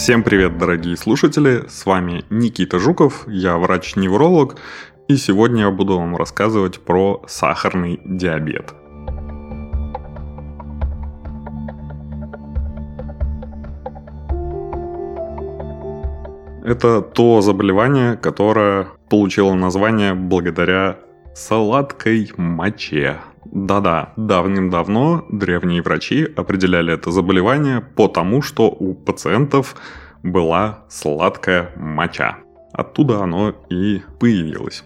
Всем привет, дорогие слушатели! С вами Никита Жуков, я врач-невролог, и сегодня я буду вам рассказывать про сахарный диабет. Это то заболевание, которое получило название благодаря сладкой моче. Да-да, давным-давно древние врачи определяли это заболевание по тому, что у пациентов была сладкая моча. Оттуда оно и появилось.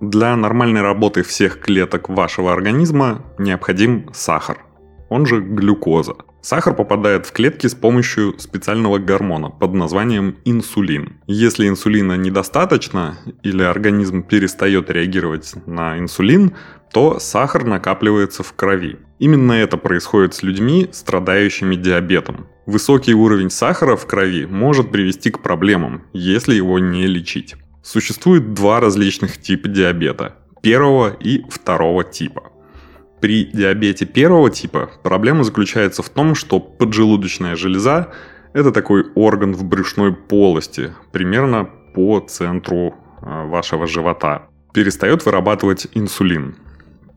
Для нормальной работы всех клеток вашего организма необходим сахар, он же глюкоза. Сахар попадает в клетки с помощью специального гормона под названием инсулин. Если инсулина недостаточно или организм перестает реагировать на инсулин, то сахар накапливается в крови. Именно это происходит с людьми, страдающими диабетом. Высокий уровень сахара в крови может привести к проблемам, если его не лечить. Существует два различных типа диабета – первого и второго типа. При диабете первого типа проблема заключается в том, что поджелудочная железа – это такой орган в брюшной полости, примерно по центру а, вашего живота. Перестает вырабатывать инсулин.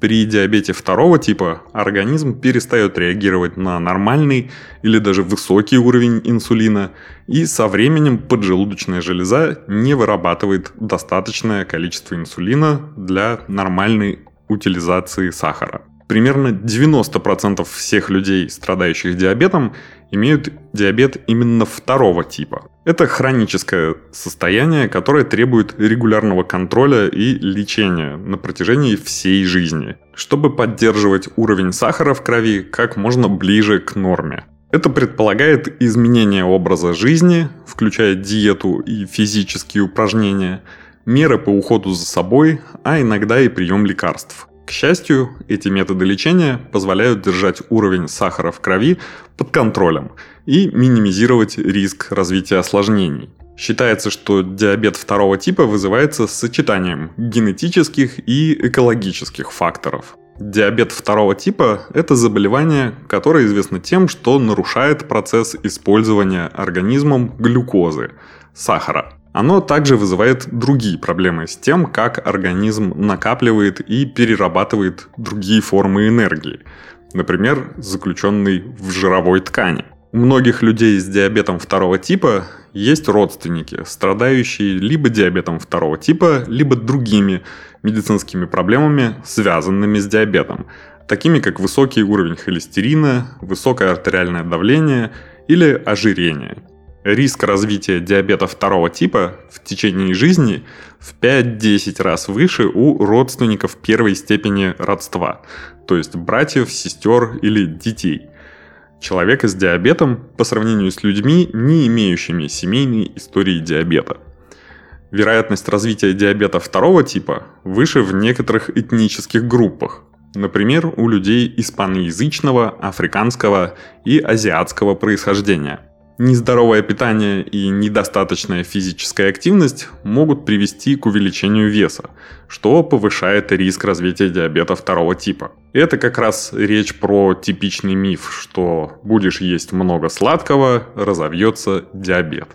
При диабете второго типа организм перестает реагировать на нормальный или даже высокий уровень инсулина, и со временем поджелудочная железа не вырабатывает достаточное количество инсулина для нормальной утилизации сахара примерно 90% всех людей, страдающих диабетом, имеют диабет именно второго типа. Это хроническое состояние, которое требует регулярного контроля и лечения на протяжении всей жизни, чтобы поддерживать уровень сахара в крови как можно ближе к норме. Это предполагает изменение образа жизни, включая диету и физические упражнения, меры по уходу за собой, а иногда и прием лекарств – к счастью, эти методы лечения позволяют держать уровень сахара в крови под контролем и минимизировать риск развития осложнений. Считается, что диабет второго типа вызывается сочетанием генетических и экологических факторов. Диабет второго типа – это заболевание, которое известно тем, что нарушает процесс использования организмом глюкозы – сахара. Оно также вызывает другие проблемы с тем, как организм накапливает и перерабатывает другие формы энергии, например, заключенный в жировой ткани. У многих людей с диабетом второго типа есть родственники, страдающие либо диабетом второго типа, либо другими медицинскими проблемами, связанными с диабетом, такими как высокий уровень холестерина, высокое артериальное давление или ожирение – риск развития диабета второго типа в течение жизни в 5-10 раз выше у родственников первой степени родства, то есть братьев, сестер или детей. Человека с диабетом по сравнению с людьми, не имеющими семейной истории диабета. Вероятность развития диабета второго типа выше в некоторых этнических группах, например, у людей испаноязычного, африканского и азиатского происхождения – Нездоровое питание и недостаточная физическая активность могут привести к увеличению веса, что повышает риск развития диабета второго типа. Это как раз речь про типичный миф, что будешь есть много сладкого, разовьется диабет.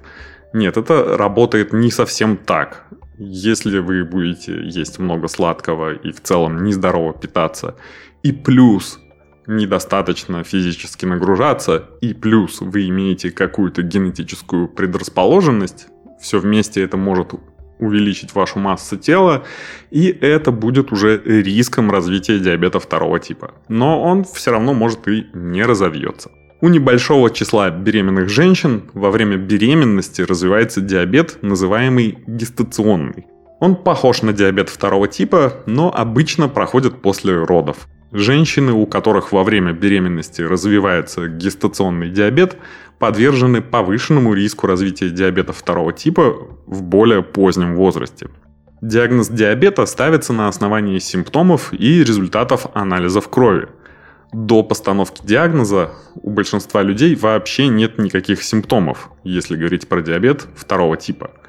Нет, это работает не совсем так. Если вы будете есть много сладкого и в целом нездорово питаться, и плюс недостаточно физически нагружаться, и плюс вы имеете какую-то генетическую предрасположенность, все вместе это может увеличить вашу массу тела, и это будет уже риском развития диабета второго типа. Но он все равно может и не разовьется. У небольшого числа беременных женщин во время беременности развивается диабет, называемый гестационный. Он похож на диабет второго типа, но обычно проходит после родов. Женщины, у которых во время беременности развивается гестационный диабет, подвержены повышенному риску развития диабета второго типа в более позднем возрасте. Диагноз диабета ставится на основании симптомов и результатов анализов крови. До постановки диагноза у большинства людей вообще нет никаких симптомов, если говорить про диабет второго типа –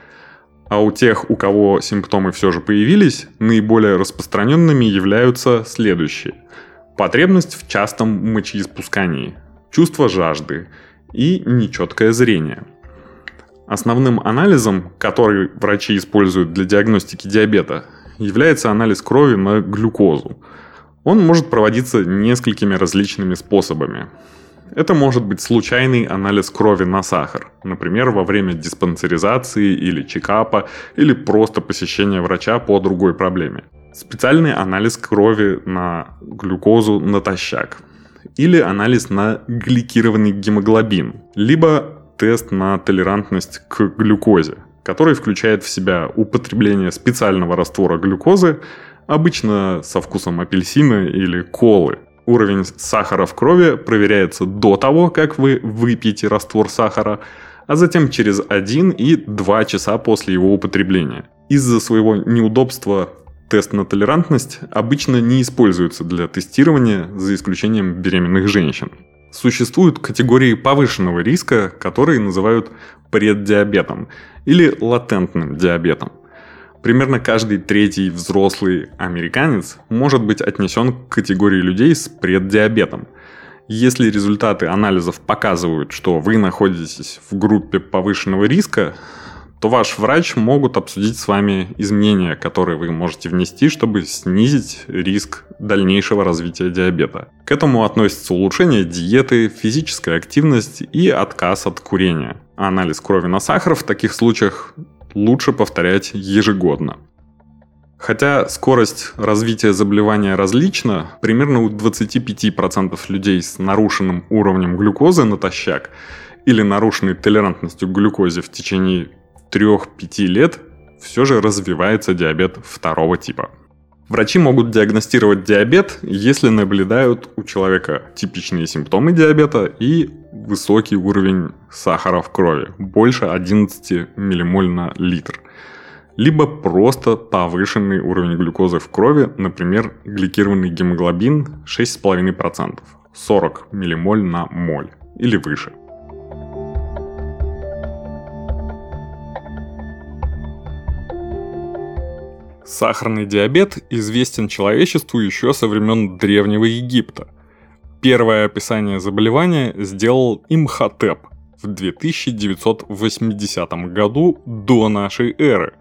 а у тех, у кого симптомы все же появились, наиболее распространенными являются следующие. Потребность в частом мочеиспускании, чувство жажды и нечеткое зрение. Основным анализом, который врачи используют для диагностики диабета, является анализ крови на глюкозу. Он может проводиться несколькими различными способами. Это может быть случайный анализ крови на сахар, например, во время диспансеризации или чекапа, или просто посещения врача по другой проблеме. Специальный анализ крови на глюкозу натощак. Или анализ на гликированный гемоглобин. Либо тест на толерантность к глюкозе, который включает в себя употребление специального раствора глюкозы, обычно со вкусом апельсина или колы, Уровень сахара в крови проверяется до того, как вы выпьете раствор сахара, а затем через 1 и 2 часа после его употребления. Из-за своего неудобства тест на толерантность обычно не используется для тестирования, за исключением беременных женщин. Существуют категории повышенного риска, которые называют преддиабетом или латентным диабетом. Примерно каждый третий взрослый американец может быть отнесен к категории людей с преддиабетом. Если результаты анализов показывают, что вы находитесь в группе повышенного риска, то ваш врач могут обсудить с вами изменения, которые вы можете внести, чтобы снизить риск дальнейшего развития диабета. К этому относятся улучшение диеты, физическая активность и отказ от курения. Анализ крови на сахар в таких случаях лучше повторять ежегодно. Хотя скорость развития заболевания различна, примерно у 25% людей с нарушенным уровнем глюкозы натощак или нарушенной толерантностью к глюкозе в течение 3-5 лет все же развивается диабет второго типа. Врачи могут диагностировать диабет, если наблюдают у человека типичные симптомы диабета и высокий уровень сахара в крови, больше 11 ммоль на литр. Либо просто повышенный уровень глюкозы в крови, например, гликированный гемоглобин 6,5%, 40 ммоль на моль или выше. Сахарный диабет известен человечеству еще со времен Древнего Египта. Первое описание заболевания сделал Имхотеп в 2980 году до нашей эры.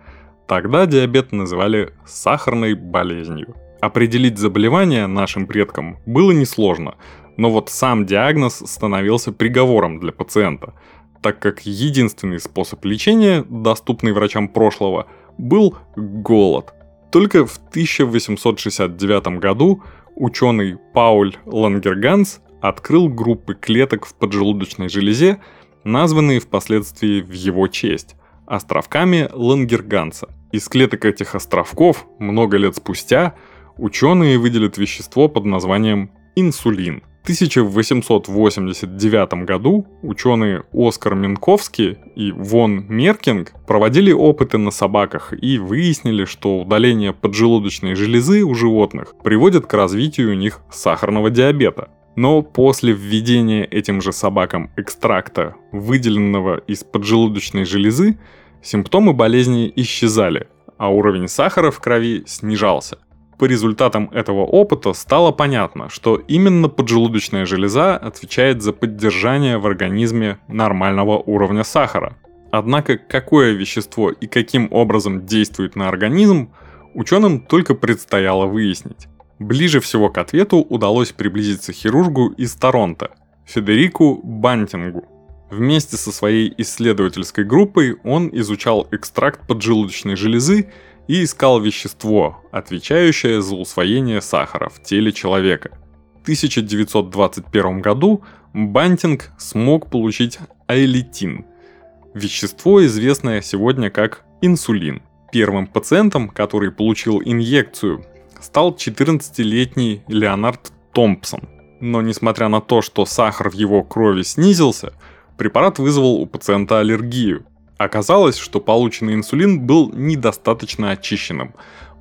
Тогда диабет называли сахарной болезнью. Определить заболевание нашим предкам было несложно, но вот сам диагноз становился приговором для пациента, так как единственный способ лечения, доступный врачам прошлого, был голод – только в 1869 году ученый Пауль Лангерганс открыл группы клеток в поджелудочной железе, названные впоследствии в его честь – островками Лангерганса. Из клеток этих островков много лет спустя ученые выделят вещество под названием инсулин – 1889 году ученые Оскар Минковский и Вон Меркинг проводили опыты на собаках и выяснили, что удаление поджелудочной железы у животных приводит к развитию у них сахарного диабета. Но после введения этим же собакам экстракта, выделенного из поджелудочной железы, симптомы болезни исчезали, а уровень сахара в крови снижался. По результатам этого опыта стало понятно, что именно поджелудочная железа отвечает за поддержание в организме нормального уровня сахара. Однако какое вещество и каким образом действует на организм, ученым только предстояло выяснить. Ближе всего к ответу удалось приблизиться хирургу из Торонто, Федерику Бантингу. Вместе со своей исследовательской группой он изучал экстракт поджелудочной железы и искал вещество, отвечающее за усвоение сахара в теле человека. В 1921 году Бантинг смог получить айлитин – вещество, известное сегодня как инсулин. Первым пациентом, который получил инъекцию, стал 14-летний Леонард Томпсон. Но несмотря на то, что сахар в его крови снизился, препарат вызвал у пациента аллергию – Оказалось, что полученный инсулин был недостаточно очищенным,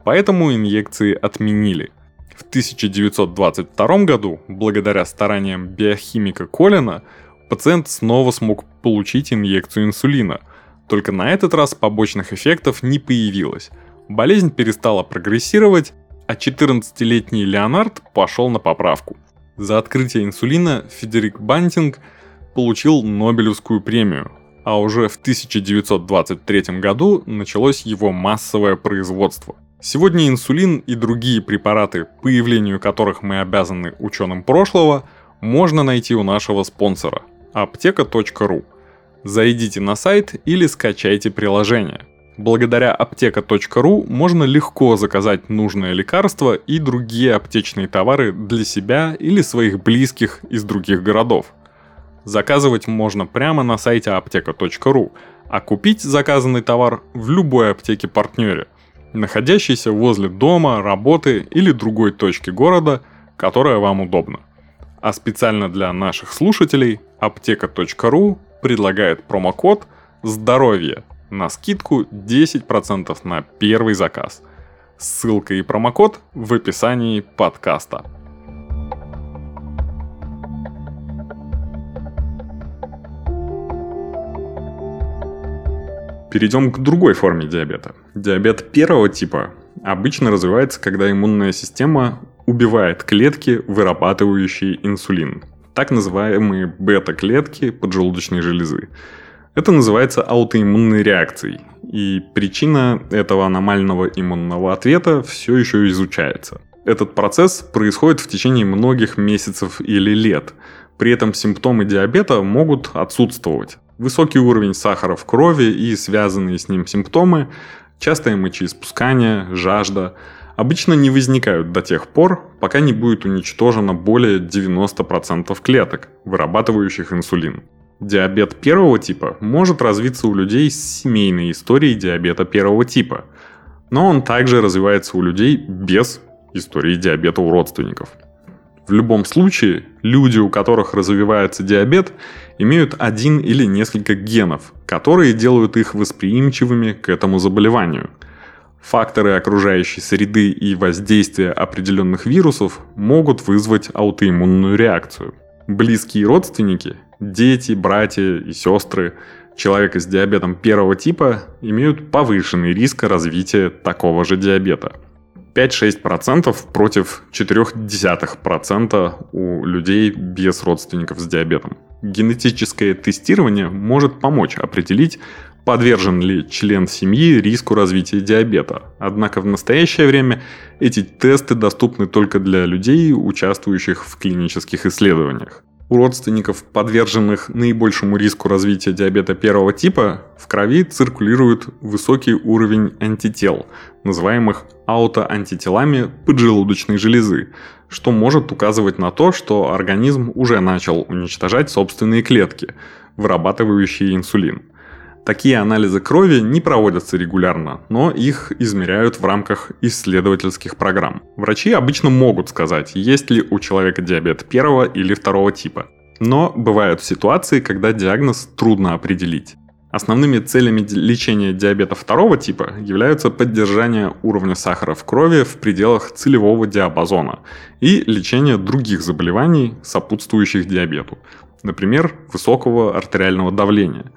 поэтому инъекции отменили. В 1922 году, благодаря стараниям биохимика Колина, пациент снова смог получить инъекцию инсулина. Только на этот раз побочных эффектов не появилось. Болезнь перестала прогрессировать, а 14-летний Леонард пошел на поправку. За открытие инсулина Федерик Бантинг получил Нобелевскую премию, а уже в 1923 году началось его массовое производство. Сегодня инсулин и другие препараты, появлению которых мы обязаны ученым прошлого, можно найти у нашего спонсора – аптека.ру. Зайдите на сайт или скачайте приложение. Благодаря аптека.ру можно легко заказать нужное лекарство и другие аптечные товары для себя или своих близких из других городов. Заказывать можно прямо на сайте аптека.ру, а купить заказанный товар в любой аптеке-партнере, находящейся возле дома, работы или другой точки города, которая вам удобна. А специально для наших слушателей аптека.ру предлагает промокод «Здоровье» на скидку 10% на первый заказ. Ссылка и промокод в описании подкаста. Перейдем к другой форме диабета. Диабет первого типа обычно развивается, когда иммунная система убивает клетки, вырабатывающие инсулин. Так называемые бета-клетки поджелудочной железы. Это называется аутоиммунной реакцией. И причина этого аномального иммунного ответа все еще изучается. Этот процесс происходит в течение многих месяцев или лет. При этом симптомы диабета могут отсутствовать. Высокий уровень сахара в крови и связанные с ним симптомы, частое мочеиспускание, жажда, обычно не возникают до тех пор, пока не будет уничтожено более 90% клеток, вырабатывающих инсулин. Диабет первого типа может развиться у людей с семейной историей диабета первого типа, но он также развивается у людей без истории диабета у родственников – в любом случае, люди, у которых развивается диабет, имеют один или несколько генов, которые делают их восприимчивыми к этому заболеванию. Факторы окружающей среды и воздействия определенных вирусов могут вызвать аутоиммунную реакцию. Близкие родственники, дети, братья и сестры человека с диабетом первого типа имеют повышенный риск развития такого же диабета – 5-6% против 0,4% у людей без родственников с диабетом. Генетическое тестирование может помочь определить, подвержен ли член семьи риску развития диабета. Однако в настоящее время эти тесты доступны только для людей, участвующих в клинических исследованиях. У родственников, подверженных наибольшему риску развития диабета первого типа, в крови циркулирует высокий уровень антител, называемых аутоантителами поджелудочной железы, что может указывать на то, что организм уже начал уничтожать собственные клетки, вырабатывающие инсулин – Такие анализы крови не проводятся регулярно, но их измеряют в рамках исследовательских программ. Врачи обычно могут сказать, есть ли у человека диабет первого или второго типа. Но бывают ситуации, когда диагноз трудно определить. Основными целями лечения диабета второго типа являются поддержание уровня сахара в крови в пределах целевого диапазона и лечение других заболеваний, сопутствующих диабету, например, высокого артериального давления –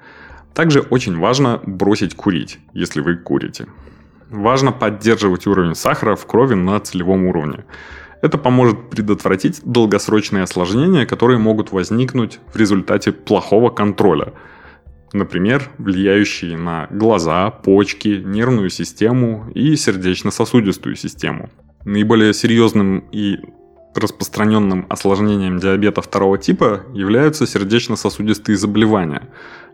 также очень важно бросить курить, если вы курите. Важно поддерживать уровень сахара в крови на целевом уровне. Это поможет предотвратить долгосрочные осложнения, которые могут возникнуть в результате плохого контроля. Например, влияющие на глаза, почки, нервную систему и сердечно-сосудистую систему. Наиболее серьезным и распространенным осложнением диабета второго типа являются сердечно-сосудистые заболевания,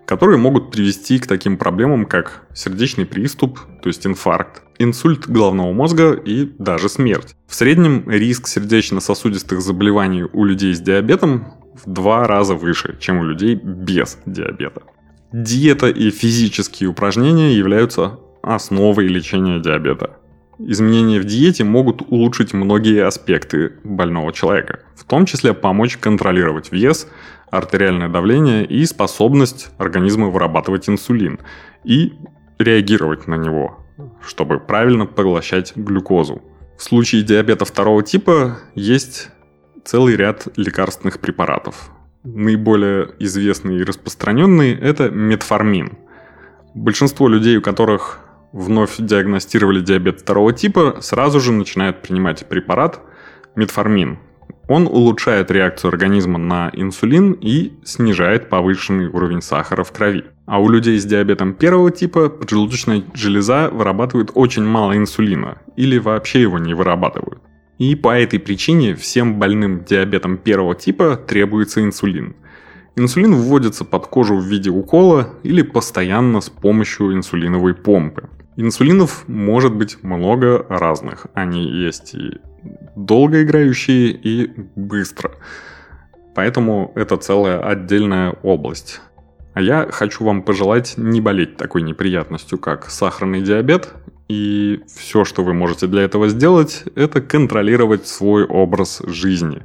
которые могут привести к таким проблемам, как сердечный приступ, то есть инфаркт, инсульт головного мозга и даже смерть. В среднем риск сердечно-сосудистых заболеваний у людей с диабетом в два раза выше, чем у людей без диабета. Диета и физические упражнения являются основой лечения диабета. Изменения в диете могут улучшить многие аспекты больного человека, в том числе помочь контролировать вес, артериальное давление и способность организма вырабатывать инсулин и реагировать на него, чтобы правильно поглощать глюкозу. В случае диабета второго типа есть целый ряд лекарственных препаратов. Наиболее известный и распространенный – это метформин. Большинство людей, у которых вновь диагностировали диабет второго типа, сразу же начинают принимать препарат метформин. Он улучшает реакцию организма на инсулин и снижает повышенный уровень сахара в крови. А у людей с диабетом первого типа поджелудочная железа вырабатывает очень мало инсулина или вообще его не вырабатывают. И по этой причине всем больным диабетом первого типа требуется инсулин. Инсулин вводится под кожу в виде укола или постоянно с помощью инсулиновой помпы. Инсулинов может быть много разных. Они есть и долгоиграющие, и быстро. Поэтому это целая отдельная область. А я хочу вам пожелать не болеть такой неприятностью, как сахарный диабет. И все, что вы можете для этого сделать, это контролировать свой образ жизни.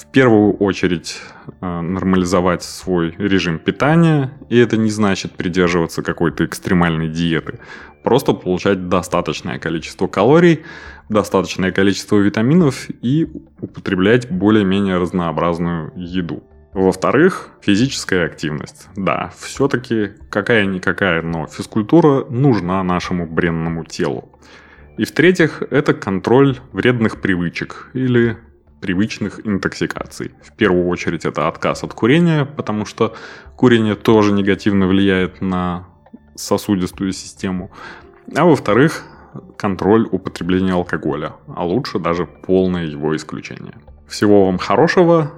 В первую очередь э, нормализовать свой режим питания, и это не значит придерживаться какой-то экстремальной диеты. Просто получать достаточное количество калорий, достаточное количество витаминов и употреблять более-менее разнообразную еду. Во-вторых, физическая активность. Да, все-таки какая-никакая, но физкультура нужна нашему бренному телу. И в-третьих, это контроль вредных привычек или привычных интоксикаций. В первую очередь это отказ от курения, потому что курение тоже негативно влияет на сосудистую систему. А во-вторых, контроль употребления алкоголя, а лучше даже полное его исключение. Всего вам хорошего,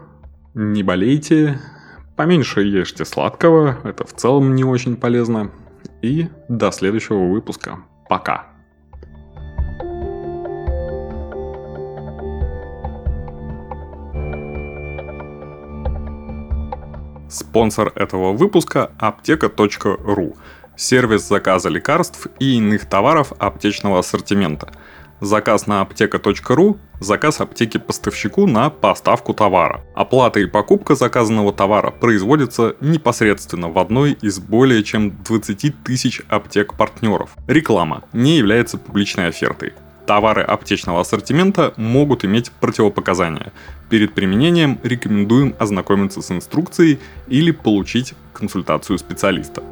не болейте, поменьше ешьте сладкого, это в целом не очень полезно. И до следующего выпуска. Пока. Спонсор этого выпуска – аптека.ру – сервис заказа лекарств и иных товаров аптечного ассортимента – Заказ на аптека.ру – заказ аптеки поставщику на поставку товара. Оплата и покупка заказанного товара производится непосредственно в одной из более чем 20 тысяч аптек-партнеров. Реклама не является публичной офертой. Товары аптечного ассортимента могут иметь противопоказания. Перед применением рекомендуем ознакомиться с инструкцией или получить консультацию специалиста.